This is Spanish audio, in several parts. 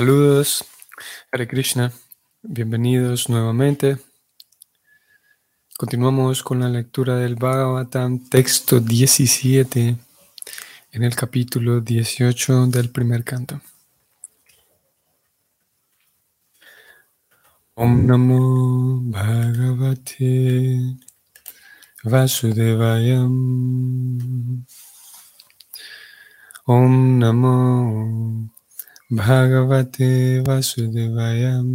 Saludos, Hare Krishna, bienvenidos nuevamente. Continuamos con la lectura del Bhagavatam, texto 17, en el capítulo 18 del primer canto. Om Namo Bhagavate Vasudevayam. Om Namo Bhagavate Vasudevayam.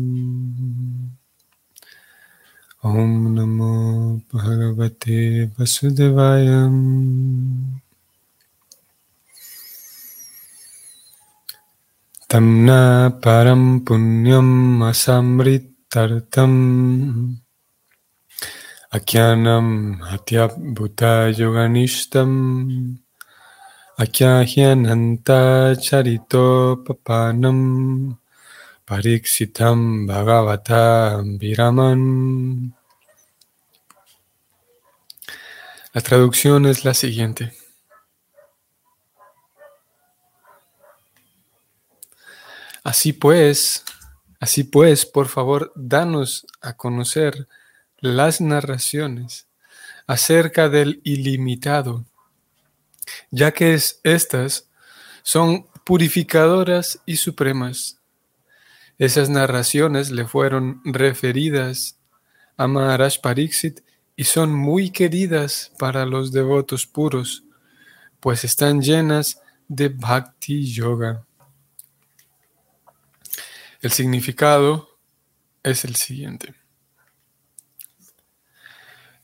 Om Namo Bhagavate Vasudevayam. Tamna param punyam asamritartam Akyanam hatyabhuta yoganishtam Akyahyananta charito papanam pariksitam bhagavata viraman. La traducción es la siguiente. Así pues, así pues, por favor, danos a conocer las narraciones acerca del ilimitado ya que es, estas son purificadoras y supremas. Esas narraciones le fueron referidas a Maharaj Pariksit y son muy queridas para los devotos puros, pues están llenas de Bhakti Yoga. El significado es el siguiente.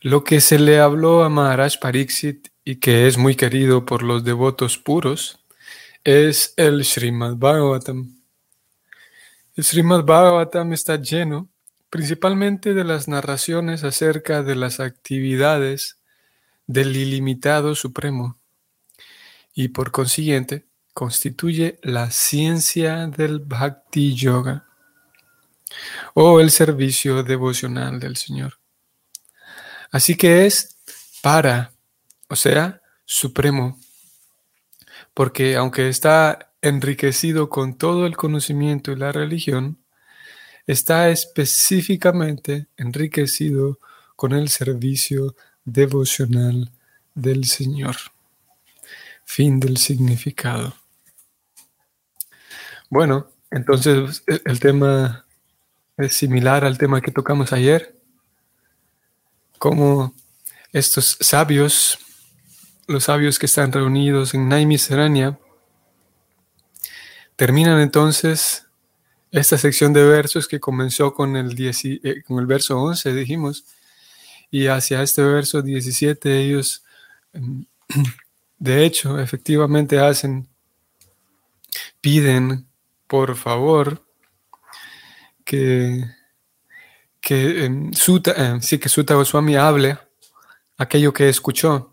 Lo que se le habló a Maharaj Pariksit y que es muy querido por los devotos puros, es el Srimad Bhagavatam. El Srimad Bhagavatam está lleno principalmente de las narraciones acerca de las actividades del ilimitado supremo y por consiguiente constituye la ciencia del Bhakti Yoga o el servicio devocional del Señor. Así que es para o sea, supremo, porque aunque está enriquecido con todo el conocimiento y la religión, está específicamente enriquecido con el servicio devocional del Señor. Fin del significado. Bueno, entonces el tema es similar al tema que tocamos ayer, como estos sabios los sabios que están reunidos en Naimisaranya terminan entonces esta sección de versos que comenzó con el, eh, con el verso 11, dijimos, y hacia este verso 17 ellos, em, de hecho, efectivamente hacen, piden, por favor, que, que em, Sutta, em, sí, que Sutta Goswami hable aquello que escuchó.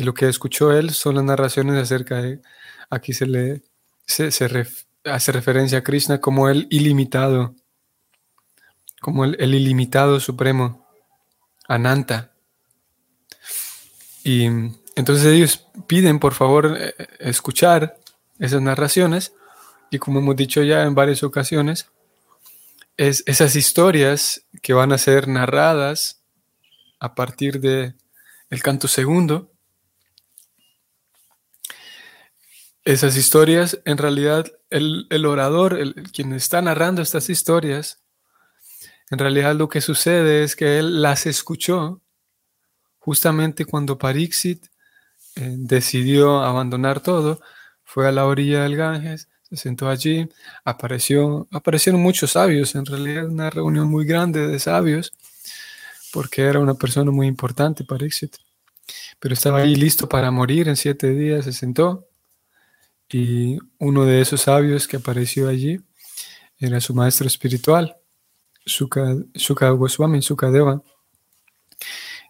Y lo que escuchó él son las narraciones acerca de, aquí se le se, hace referencia a Krishna como el ilimitado, como el, ilimitado supremo, Ananta. Y entonces ellos piden por favor eh, escuchar esas narraciones y como hemos dicho ya en varias ocasiones, es esas historias que van a ser narradas a partir de el canto segundo esas historias, en realidad el, orador, el, quien está narrando estas historias, en realidad lo que sucede es que él las escuchó justamente cuando Parixit eh, decidió abandonar todo, fue a la orilla del Ganges, se sentó allí, apareció, aparecieron muchos sabios, en realidad una reunión muy grande de sabios, porque era una persona muy importante Parixit, pero estaba ahí listo para morir en siete días, se sentó y uno de esos sabios que apareció allí era su maestro espiritual, Shuka, Goswami, Sukadeva.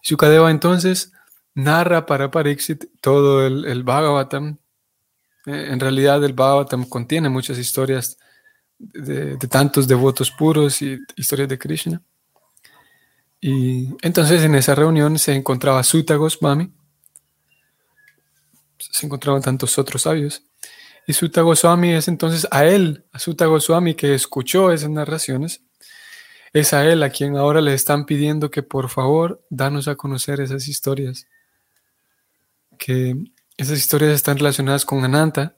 Sukadeva entonces narra para Pariksit todo el, Bhagavatam. Eh, en realidad el Bhagavatam contiene muchas historias de, de, tantos devotos puros y historias de Krishna. Y entonces en esa reunión se encontraba Sutta Goswami, se encontraban tantos otros sabios. Y Sutta Goswami es entonces a él, a Sutta Goswami que escuchó esas narraciones, es a él a quien ahora le están pidiendo que por favor danos a conocer esas historias. Que esas historias están relacionadas con Ananta,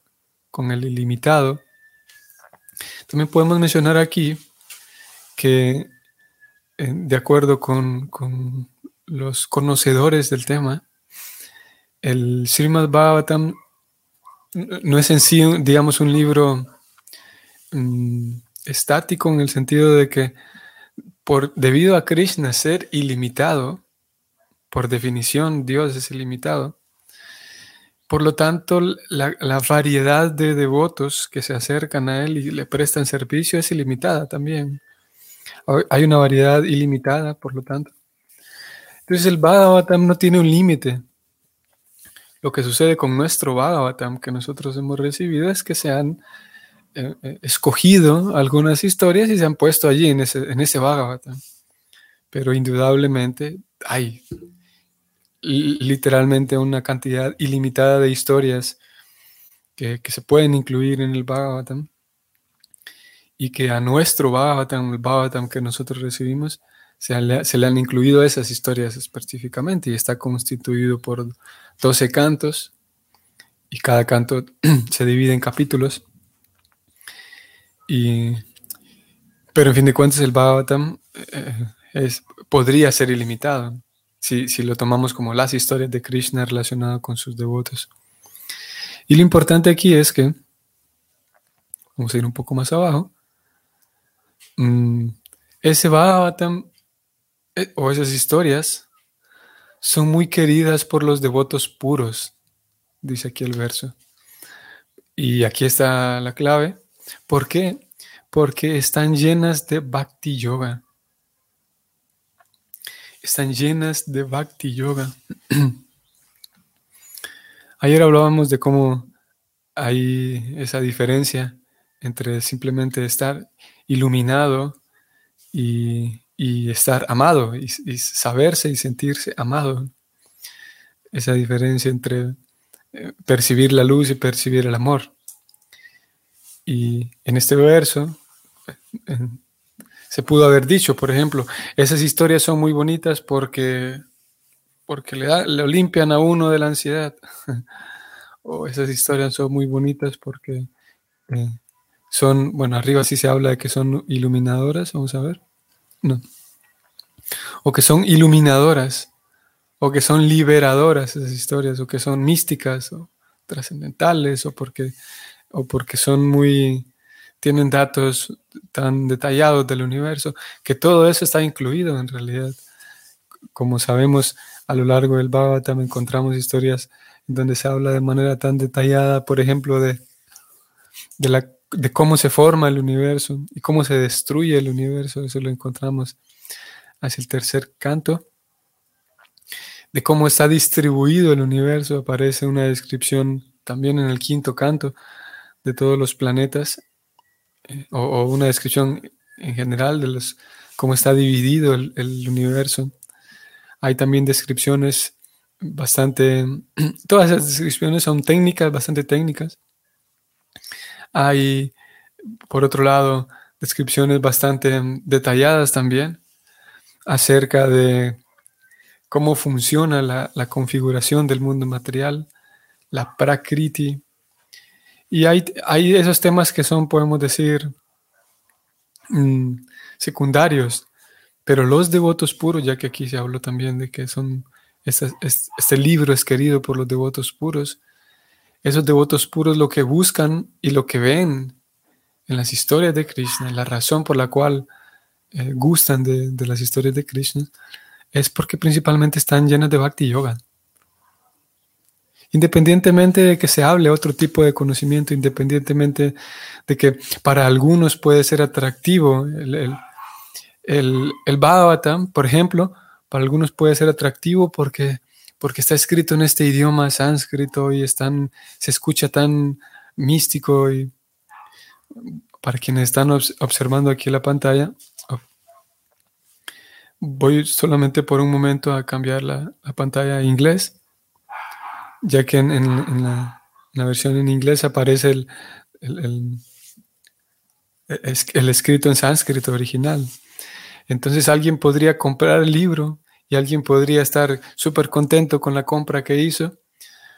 con el ilimitado. También podemos mencionar aquí que, eh, de acuerdo con, los conocedores del tema, el Srimad Bhagavatam no es en sí, digamos, un libro mm, estático en el sentido de que por, debido a Krishna ser ilimitado, por definición Dios es ilimitado, por lo tanto la, la, variedad de devotos que se acercan a Él y le prestan servicio es ilimitada también. Hay una variedad ilimitada, por lo tanto. Entonces el Bhagavatam no tiene un límite. Lo que sucede con nuestro Bhagavatam que nosotros hemos recibido es que se han eh, eh, escogido algunas historias y se han puesto allí en ese, en Bhagavatam. Pero indudablemente hay literalmente una cantidad ilimitada de historias que, que, se pueden incluir en el Bhagavatam y que a nuestro Bhagavatam, el Bhagavatam que nosotros recibimos, se le, han incluido esas historias específicamente y está constituido por 12 cantos y cada canto se divide en capítulos y, pero en fin de cuentas el Bhagavatam eh, es, podría ser ilimitado si, si, lo tomamos como las historias de Krishna relacionadas con sus devotos. Y lo importante aquí es que, vamos a ir un poco más abajo, mm, ese Bhagavatam o esas historias son muy queridas por los devotos puros, dice aquí el verso. Y aquí está la clave. ¿Por qué? Porque están llenas de bhakti yoga. Están llenas de bhakti yoga. Ayer hablábamos de cómo hay esa diferencia entre simplemente estar iluminado y, estar amado y, y, saberse y sentirse amado. Esa diferencia entre eh, percibir la luz y percibir el amor. Y en este verso se pudo haber dicho, por ejemplo, esas historias son muy bonitas porque, porque le, limpian a uno de la ansiedad. o esas historias son muy bonitas porque eh, son, bueno, arriba sí se habla de que son iluminadoras, vamos a ver. No. O que son iluminadoras, o que son liberadoras esas historias, o que son místicas o trascendentales, o porque o porque son muy, tienen datos tan detallados del universo, que todo eso está incluido en realidad. Como sabemos, a lo largo del Bhagavatam encontramos historias donde se habla de manera tan detallada, por ejemplo, de, de, la, de cómo se forma el universo y cómo se destruye el universo. Eso lo encontramos hacia el tercer canto. De cómo está distribuido el universo, aparece una descripción también en el quinto canto de todos los planetas eh, o, una descripción en general de los, cómo está dividido el, universo. Hay también descripciones bastante, todas esas descripciones son técnicas, bastante técnicas. Hay, por otro lado, descripciones bastante detalladas también acerca de cómo funciona la, configuración del mundo material, la prakriti, y hay, hay esos temas que son, podemos decir, mm, secundarios, pero los devotos puros, ya que aquí se habló también de que son, este, libro es querido por los devotos puros, esos devotos puros lo que buscan y lo que ven en las historias de Krishna, la razón por la cual eh, gustan de, las historias de Krishna, es porque principalmente están llenas de bhakti yoga. Independientemente de que se hable otro tipo de conocimiento, independientemente de que para algunos puede ser atractivo el, el, el, Bhagavatam, por ejemplo, para algunos puede ser atractivo porque, porque está escrito en este idioma sánscrito y están, se escucha tan místico y para quienes están observando aquí la pantalla, oh, voy solamente por un momento a cambiar la, la pantalla a inglés ya que en, la, la versión en inglés aparece el, el, el, escrito en sánscrito original. Entonces alguien podría comprar el libro y alguien podría estar súper contento con la compra que hizo,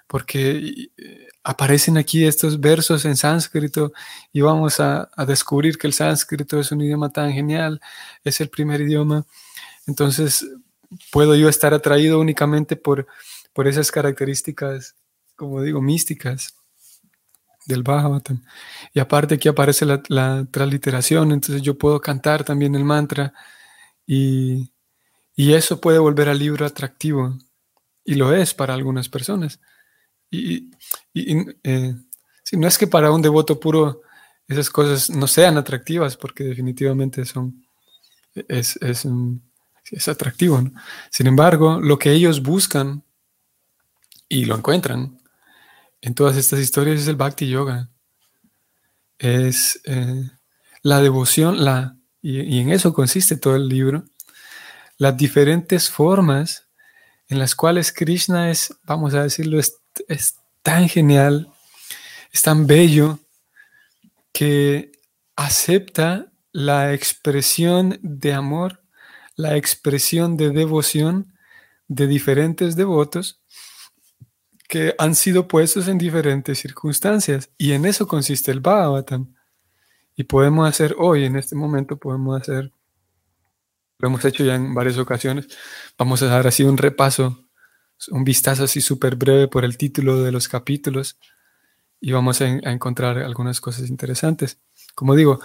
porque eh, aparecen aquí estos versos en sánscrito y vamos a, descubrir que el sánscrito es un idioma tan genial, es el primer idioma. Entonces puedo yo estar atraído únicamente por, por esas características, como digo, místicas del Bhagavatam. Y aparte aquí aparece la, la, transliteración, entonces yo puedo cantar también el mantra y, y, eso puede volver al libro atractivo. Y lo es para algunas personas. Y, y eh, si no es que para un devoto puro esas cosas no sean atractivas, porque definitivamente son, es, es, es atractivo. Sin embargo, lo que ellos buscan y lo encuentran en todas estas historias es el Bhakti Yoga. Es eh, la devoción, la, y, en eso consiste todo el libro, las diferentes formas en las cuales Krishna es, vamos a decirlo, es, es tan genial, es tan bello, que acepta la expresión de amor, la expresión de devoción de diferentes devotos que han sido puestos en diferentes circunstancias. Y en eso consiste el Bhagavatam. Y podemos hacer hoy, en este momento, podemos hacer, lo hemos hecho ya en varias ocasiones, vamos a dar así un repaso, un vistazo así súper breve por el título de los capítulos y vamos a, a encontrar algunas cosas interesantes. Como digo,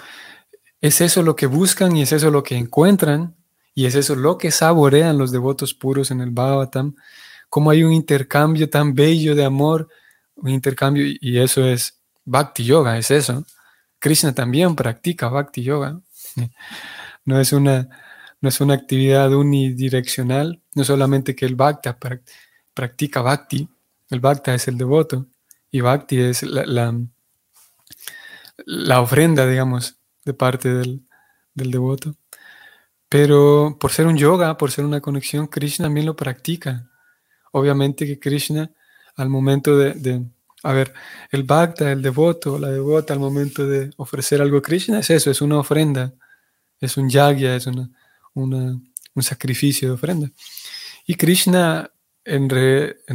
es eso lo que buscan y es eso lo que encuentran y es eso lo que saborean los devotos puros en el Bhagavatam cómo hay un intercambio tan bello de amor, un intercambio, y eso es Bhakti Yoga, es eso. Krishna también practica Bhakti Yoga. No es una, no es una actividad unidireccional, no solamente que el Bhakta practica Bhakti, el Bhakta es el devoto, y Bhakti es la, la, ofrenda, digamos, de parte del, del devoto. Pero por ser un yoga, por ser una conexión, Krishna también lo practica. Obviamente que Krishna, al momento de, a ver, el bhakta, el devoto, la devota, al momento de ofrecer algo a Krishna, es eso, es una ofrenda, es un yagya, es una, un sacrificio de ofrenda. Y Krishna, en,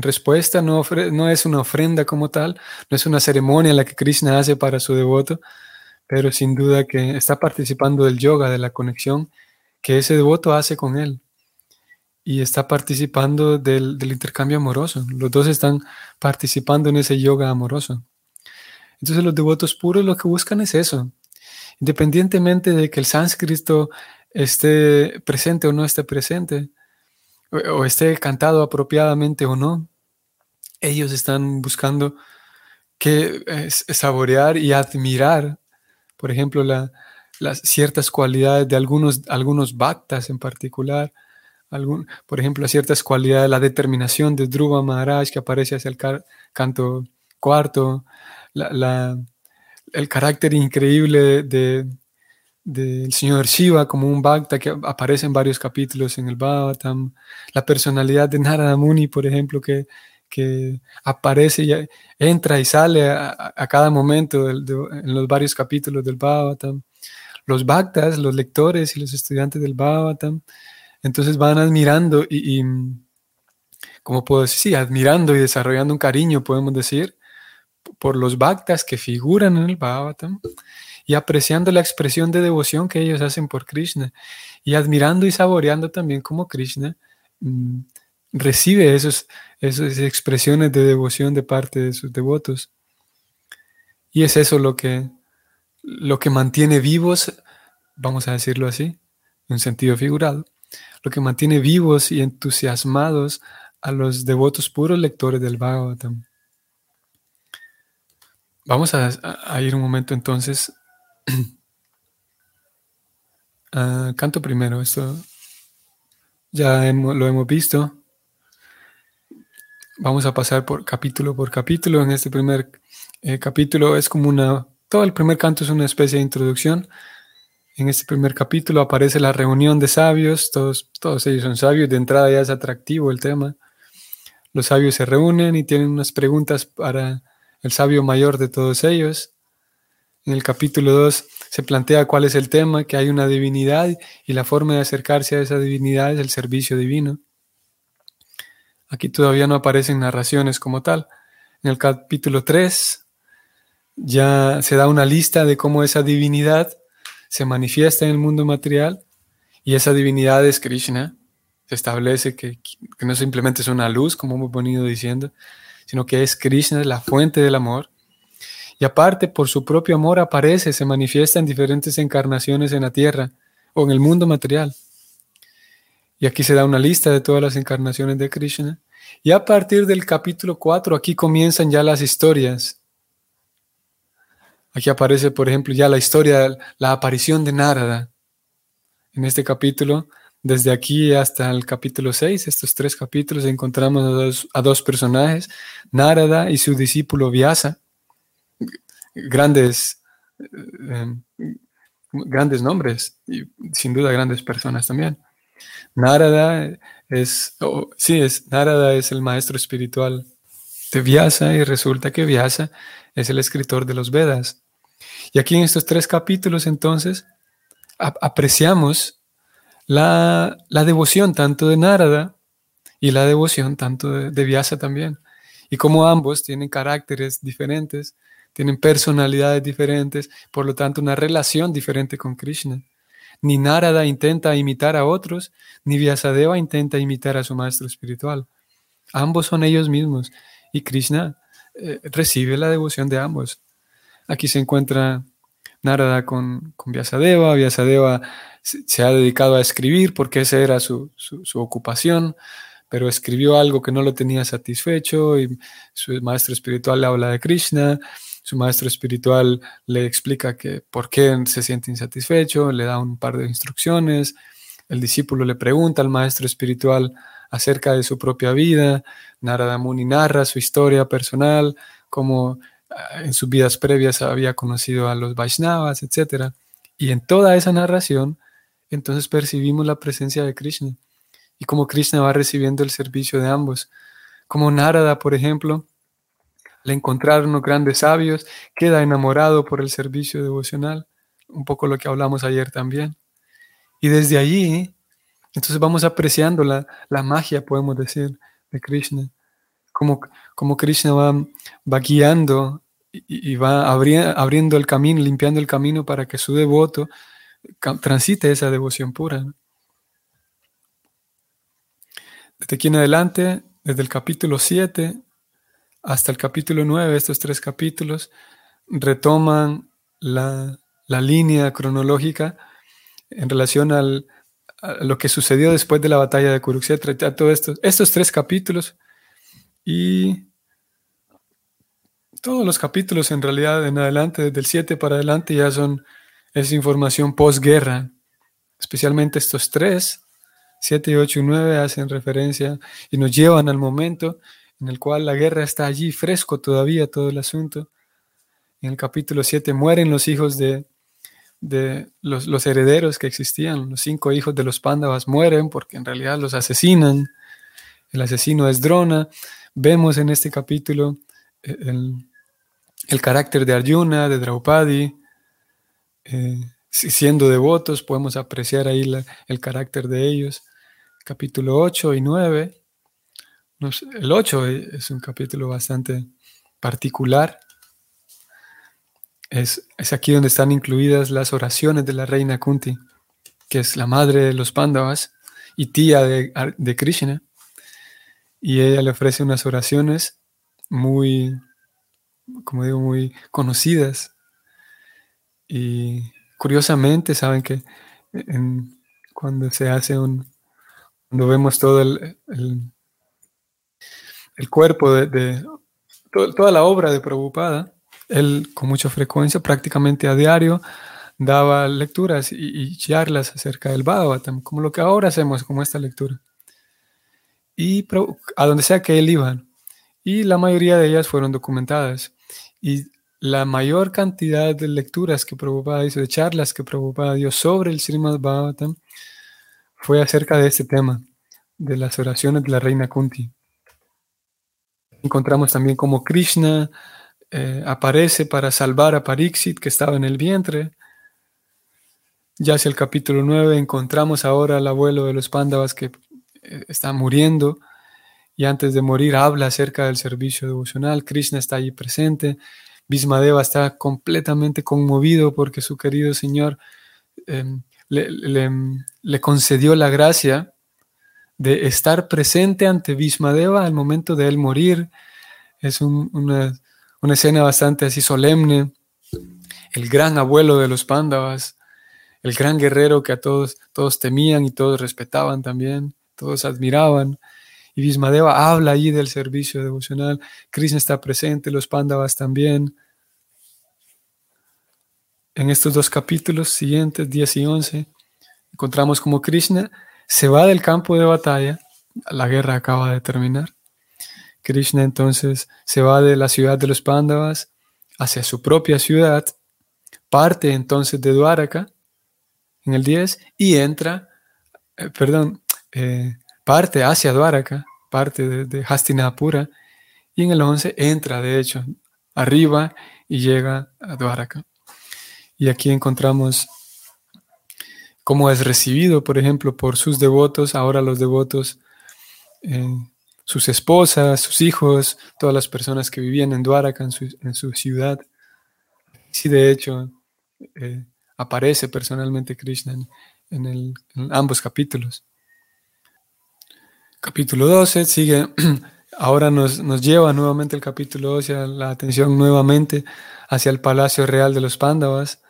respuesta, no, no es una ofrenda como tal, no es una ceremonia la que Krishna hace para su devoto, pero sin duda que está participando del yoga, de la conexión que ese devoto hace con él y está participando del, intercambio amoroso. Los dos están participando en ese yoga amoroso. Entonces los devotos puros lo que buscan es eso. Independientemente de que el sánscrito esté presente o no esté presente, o, esté cantado apropiadamente o no, ellos están buscando que saborear y admirar, por ejemplo, las ciertas cualidades de algunos, algunos bhaktas en particular, algún, por ejemplo, ciertas cualidades, la determinación de Dhruva Maharaj que aparece hacia el canto cuarto, la, el carácter increíble del de, señor Shiva como un Bhakta que aparece en varios capítulos en el Bhagavatam, la personalidad de Narada Muni, por ejemplo, que, que aparece y entra y sale a, cada momento en los varios capítulos del Bhagavatam. Los Bhaktas, los lectores y los estudiantes del Bhagavatam, entonces van admirando y, como puedo decir? Sí, admirando y desarrollando un cariño, podemos decir, por los bhaktas que figuran en el Bhagavatam y apreciando la expresión de devoción que ellos hacen por Krishna y admirando y saboreando también cómo Krishna mm, recibe esos, esas expresiones de devoción de parte de sus devotos. Y es eso lo que, lo que mantiene vivos, vamos a decirlo así, en un sentido figurado, lo que mantiene vivos y entusiasmados a los devotos puros lectores del Bhagavatam. Vamos a, ir un momento entonces. Canto primero, esto ya lo hemos visto. Vamos a pasar por capítulo por capítulo. En este primer eh, capítulo es como una, todo el primer canto es una especie de introducción en este primer capítulo aparece la reunión de sabios, todos, todos ellos son sabios, de entrada ya es atractivo el tema. Los sabios se reúnen y tienen unas preguntas para el sabio mayor de todos ellos. En el capítulo 2 se plantea cuál es el tema, que hay una divinidad y la forma de acercarse a esa divinidad es el servicio divino. Aquí todavía no aparecen narraciones como tal. En el capítulo 3 ya se da una lista de cómo esa divinidad se manifiesta en el mundo material y esa divinidad es Krishna. Se establece que, que no simplemente es una luz, como hemos venido diciendo, sino que es Krishna, la fuente del amor. Y aparte, por su propio amor aparece, se manifiesta en diferentes encarnaciones en la tierra o en el mundo material. Y aquí se da una lista de todas las encarnaciones de Krishna. Y a partir del capítulo 4, aquí comienzan ya las historias. Aquí aparece, por ejemplo, ya la historia, la aparición de Narada. En este capítulo desde aquí hasta el capítulo 6, estos tres capítulos, encontramos a dos, personajes, Narada y su discípulo Vyasa, grandes, eh, grandes nombres y sin duda grandes personas también. Narada es, sí, es, Narada es el maestro espiritual de Vyasa y resulta que Vyasa es el escritor de los Vedas. Y aquí en estos tres capítulos entonces apreciamos la, devoción tanto de Narada y la devoción tanto de, Vyasa también. Y como ambos tienen caracteres diferentes, tienen personalidades diferentes, por lo tanto una relación diferente con Krishna. Ni Narada intenta imitar a otros, ni Vyasadeva intenta imitar a su maestro espiritual. Ambos son ellos mismos y Krishna eh, recibe la devoción de ambos. Aquí se encuentra Narada con, con Vyasadeva, Vyasadeva se ha dedicado a escribir porque esa era su, ocupación, pero escribió algo que no lo tenía satisfecho y su maestro espiritual habla de Krishna, su maestro espiritual le explica que por qué se siente insatisfecho, le da un par de instrucciones, el discípulo le pregunta al maestro espiritual acerca de su propia vida, Narada Muni narra su historia personal, cómo ah, en sus vidas previas había conocido a los Vaishnavas, etc. Y en toda esa narración entonces percibimos la presencia de Krishna y como Krishna va recibiendo el servicio de ambos. Como Narada, por ejemplo, le encontraron los grandes sabios, queda enamorado por el servicio devocional, un poco lo que hablamos ayer también. Y desde allí, entonces vamos apreciando la, magia, podemos decir, de Krishna, como, como Krishna va, va guiando y, va abriendo el camino, limpiando el camino para que su devoto transite esa devoción pura. Desde aquí en adelante, desde el capítulo 7 hasta el capítulo 9, estos tres capítulos retoman la, línea cronológica en relación al, a lo que sucedió después de la batalla de Kurukshetra, todo esto, estos tres capítulos y todos los capítulos en realidad en adelante, desde el 7 para adelante ya son es información posguerra, especialmente estos tres, 7, 8 y 9 hacen referencia y nos llevan al momento en el cual la guerra está allí fresco todavía todo el asunto. En el capítulo 7 mueren los hijos de, de los, herederos que existían, los cinco hijos de los pándavas mueren porque en realidad los asesinan. El asesino es Drona. Vemos en este capítulo eh, el, el carácter de Arjuna, de Draupadi, eh, siendo devotos, podemos apreciar ahí el carácter de ellos. Capítulo 8 y 9. El 8 es un capítulo bastante particular. Es, aquí donde están incluidas las oraciones de la reina Kunti, que es la madre de los Pandavas y tía de, de Krishna. Y ella le ofrece unas oraciones muy, como digo, muy conocidas y curiosamente, saben que cuando se hace un, cuando vemos todo el, cuerpo de, toda la obra de Prabhupada, él con mucha frecuencia, prácticamente a diario, daba lecturas y, charlas acerca del Bhagavatam, como lo que ahora hacemos, como esta lectura. Y a donde sea que él iba, y la mayoría de ellas fueron documentadas. Y la mayor cantidad de lecturas que Prabhupada hizo, de charlas que Prabhupada dio sobre el Srimad Bhagavatam, fue acerca de este tema, de las oraciones de la reina Kunti. Encontramos también como Krishna eh, aparece para salvar a Parixit que estaba en el vientre. Ya hacia el capítulo 9 encontramos ahora al abuelo de los Pándavas que eh, está muriendo y antes de morir habla acerca del servicio devocional. Krishna está allí presente. Bismadeva está completamente conmovido porque su querido Señor em, le, concedió la gracia de estar presente ante Bismadeva al momento de él morir. Es una, una, escena bastante así solemne. El gran abuelo de los Pándavas el gran guerrero que a todos, todos temían y todos respetaban también, todos admiraban. Y Bismadeva habla allí del servicio devocional. Krishna está presente, los Pándavas también. En estos dos capítulos siguientes, 10 y 11, encontramos como Krishna se va del campo de batalla. La guerra acaba de terminar. Krishna entonces se va de la ciudad de los Pándavas hacia su propia ciudad, parte entonces de Dwaraka en el 10 y entra, eh, perdón, eh, parte hacia Dwaraka, parte de, Hastinapura, y en el 11 entra, de hecho, arriba y llega a Dwaraka. Y aquí encontramos cómo es recibido, por ejemplo, por sus devotos, ahora los devotos, eh, sus esposas, sus hijos, todas las personas que vivían en Dwaraka, en su, ciudad. Sí, de hecho, aparece personalmente Krishna en, ambos capítulos. Capítulo 12 sigue, ahora nos, lleva nuevamente el capítulo 12 la atención nuevamente hacia el palacio real de los Pándavas.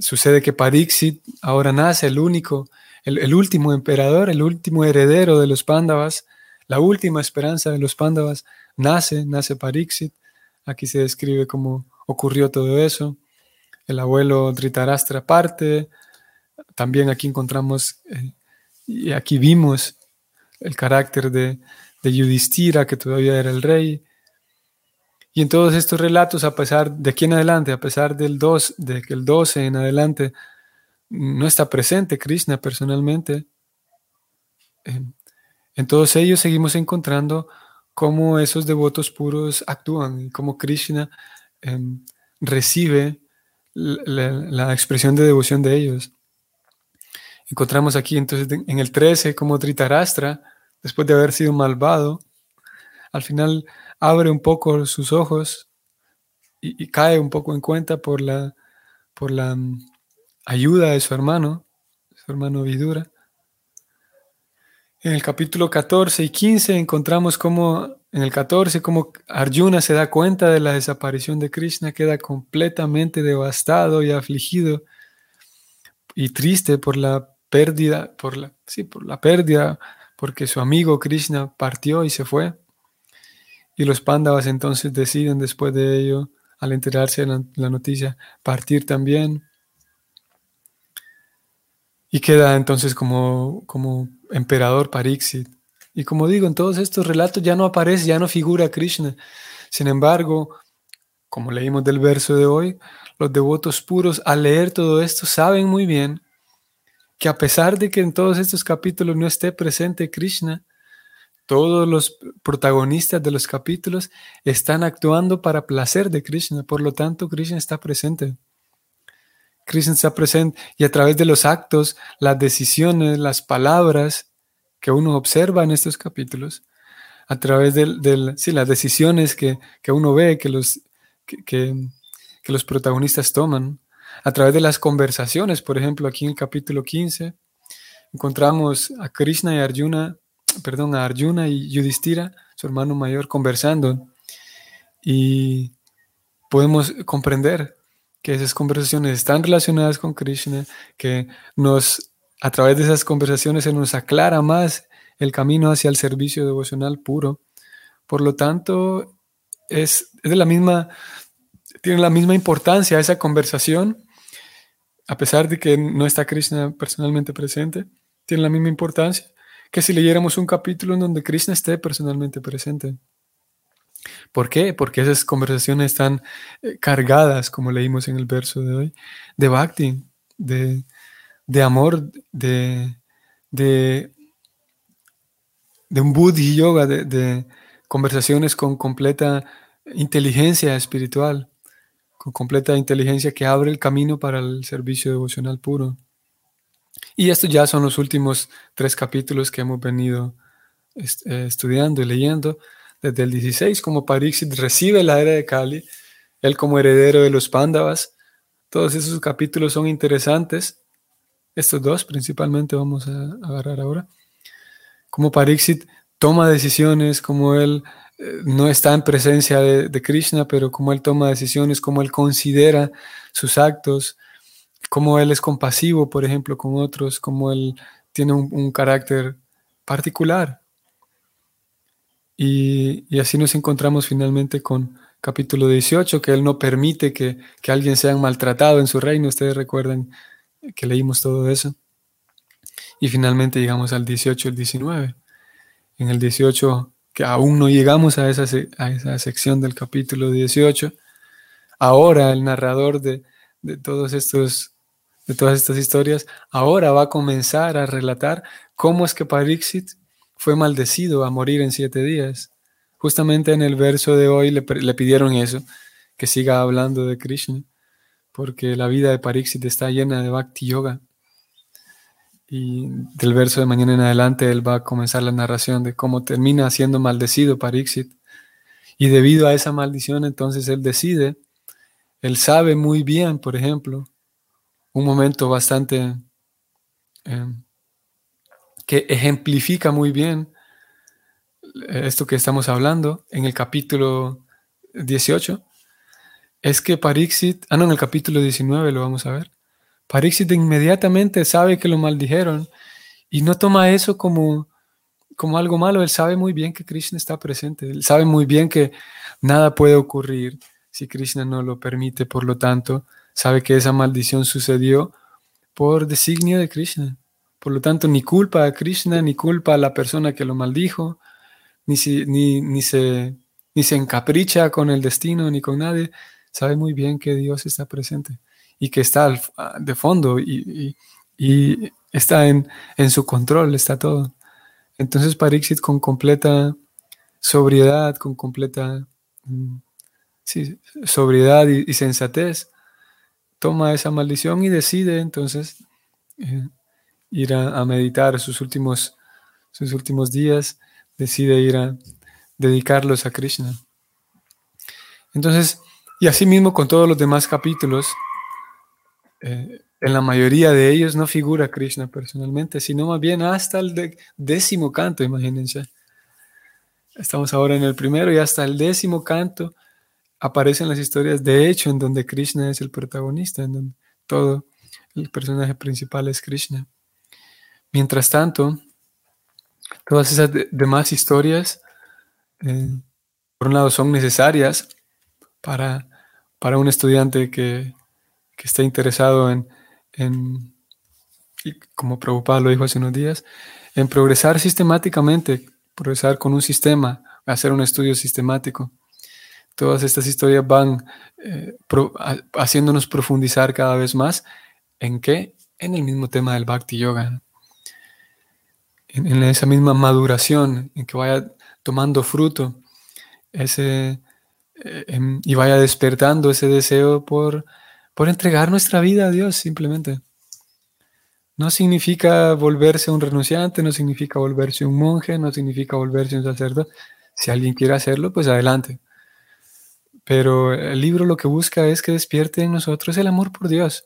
Sucede que Pariksit ahora nace el único, el, último emperador, el último heredero de los Pándavas, la última esperanza de los Pándavas, nace, nace Pariksit. Aquí se describe cómo ocurrió todo eso el abuelo Dhritarashtra parte. También aquí encontramos eh, y aquí vimos el carácter de, de Yudhishthira, que todavía era el rey. Y en todos estos relatos, a pesar de aquí en adelante, a pesar del 2, de que el 12 en adelante no está presente Krishna personalmente, en todos ellos seguimos encontrando cómo esos devotos puros actúan y cómo Krishna em, recibe la, expresión de devoción de ellos. Encontramos aquí entonces en el 13 como Tritarastra, después de haber sido malvado, al final abre un poco sus ojos y, cae un poco en cuenta por la, por la mm, ayuda de su hermano, su hermano Vidura. En el capítulo 14 y 15 encontramos cómo en el 14, como Arjuna se da cuenta de la desaparición de Krishna, queda completamente devastado y afligido y triste por la pérdida, por la, sí, por la pérdida, porque su amigo Krishna partió y se fue. Y los Pándavas entonces deciden después de ello, al enterarse de la, noticia, partir también. Y queda entonces como, como emperador Pariksit. Y como digo, en todos estos relatos ya no aparece, ya no figura Krishna. Sin embargo, como leímos del verso de hoy, los devotos puros al leer todo esto saben muy bien que a pesar de que en todos estos capítulos no esté presente Krishna, todos los protagonistas de los capítulos están actuando para placer de Krishna. Por lo tanto, Krishna está presente. Krishna está presente y a través de los actos, las decisiones, las palabras, que uno observa en estos capítulos, a través de, las decisiones que, uno ve que los, que, los protagonistas toman, a través de las conversaciones, por ejemplo, aquí en el capítulo 15, encontramos a Krishna y Arjuna, perdón, a Arjuna y Yudhishthira, su hermano mayor, conversando. Y podemos comprender que esas conversaciones están relacionadas con Krishna, que nos a través de esas conversaciones se nos aclara más el camino hacia el servicio devocional puro. Por lo tanto, es, de la misma, tiene la misma importancia esa conversación, a pesar de que no está Krishna personalmente presente, tiene la misma importancia que si leyéramos un capítulo en donde Krishna esté personalmente presente. ¿Por qué? Porque esas conversaciones están eh, cargadas, como leímos en el verso de hoy, de bhakti, de, de amor, de, de, un buddhi yoga, de, conversaciones con completa inteligencia espiritual, con completa inteligencia que abre el camino para el servicio devocional puro. Y estos ya son los últimos tres capítulos que hemos venido eh, estudiando y leyendo. Desde el 16, como Pariksit recibe la era de Kali, él como heredero de los Pándavas. Todos esos capítulos son interesantes. Estos dos principalmente vamos a agarrar ahora. Como Pariksit toma decisiones, como él eh, no está en presencia de, Krishna, pero como él toma decisiones, como él considera sus actos, como él es compasivo, por ejemplo, con otros, como él tiene un, carácter particular. Y, así nos encontramos finalmente con capítulo 18, que él no permite que, que alguien sea maltratado en su reino. Ustedes recuerdan que leímos todo eso. Y finalmente llegamos al 18, el 19. En el 18, que aún no llegamos a esa, a esa sección del capítulo 18, ahora el narrador de, de, todos estos, de todas estas historias, ahora va a comenzar a relatar cómo es que Parixit fue maldecido a morir en siete días. Justamente en el verso de hoy le, le pidieron eso, que siga hablando de Krishna porque la vida de Pariksit está llena de Bhakti Yoga. Y del verso de mañana en adelante él va a comenzar la narración de cómo termina siendo maldecido Pariksit. Y debido a esa maldición, entonces él decide, él sabe muy bien, por ejemplo, un momento bastante eh, que ejemplifica muy bien esto que estamos hablando en el capítulo 18 es que Parixit, ah no, en el capítulo 19 lo vamos a ver, Parixit inmediatamente sabe que lo maldijeron y no toma eso como, como algo malo, él sabe muy bien que Krishna está presente, él sabe muy bien que nada puede ocurrir si Krishna no lo permite, por lo tanto, sabe que esa maldición sucedió por designio de Krishna. Por lo tanto, ni culpa a Krishna, ni culpa a la persona que lo maldijo, ni, ni, ni, se, ni se encapricha con el destino, ni con nadie, sabe muy bien que Dios está presente y que está de fondo y, está en, su control, está todo. Entonces Parixit con completa sobriedad, con completa mm, sobriedad y, sensatez, toma esa maldición y decide entonces eh, ir a, meditar sus últimos, sus últimos días, decide ir a dedicarlos a Krishna. Entonces, y asimismo con todos los demás capítulos, eh, en la mayoría de ellos no figura Krishna personalmente, sino más bien hasta el décimo canto, imagínense. Estamos ahora en el primero y hasta el décimo canto aparecen las historias de hecho en donde Krishna es el protagonista, en donde todo el personaje principal es Krishna. Mientras tanto, todas esas demás historias, eh, por un lado, son necesarias para para un estudiante que, que esté interesado en, en, como Prabhupada lo dijo hace unos días, en progresar sistemáticamente, progresar con un sistema, hacer un estudio sistemático. Todas estas historias van eh, haciéndonos profundizar cada vez más en qué? En el mismo tema del Bhakti Yoga. En, esa misma maduración, en que vaya tomando fruto ese, eh, em, y vaya despertando ese deseo por, por entregar nuestra vida a Dios simplemente. No significa volverse un renunciante, no significa volverse un monje, no significa volverse un sacerdote. Si alguien quiere hacerlo, pues adelante. Pero el libro lo que busca es que despierte en nosotros el amor por Dios.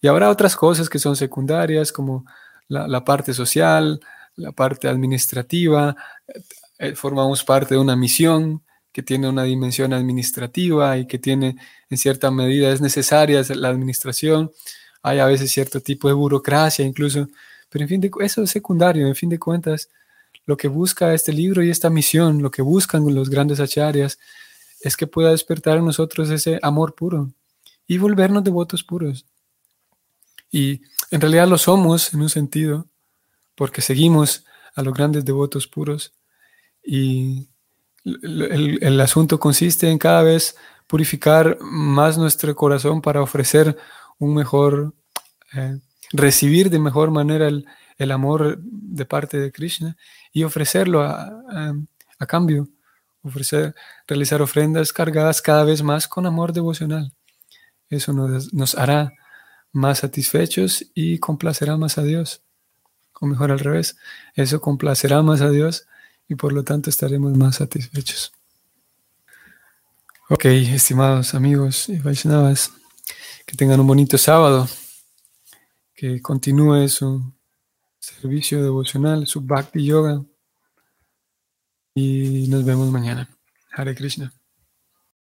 Y habrá otras cosas que son secundarias, como la, parte social, la parte administrativa, eh, formamos parte de una misión, que tiene una dimensión administrativa y que tiene en cierta medida es necesaria la administración. Hay a veces cierto tipo de burocracia incluso, pero en fin de eso es secundario, en fin de cuentas, lo que busca este libro y esta misión, lo que buscan los grandes acharyas, es que pueda despertar en nosotros ese amor puro y volvernos devotos puros. Y en realidad lo somos en un sentido, porque seguimos a los grandes devotos puros y el, asunto consiste en cada vez purificar más nuestro corazón para ofrecer un mejor, eh, recibir de mejor manera el, amor de parte de Krishna y ofrecerlo a, cambio, ofrecer, realizar ofrendas cargadas cada vez más con amor devocional. Eso nos, nos hará más satisfechos y complacerá más a Dios. O mejor al revés, eso complacerá más a Dios y por lo tanto estaremos más satisfechos. Ok, estimados amigos y Vaishnavas, que tengan un bonito sábado, que continúe su servicio devocional, su Bhakti Yoga y nos vemos mañana. Hare Krishna.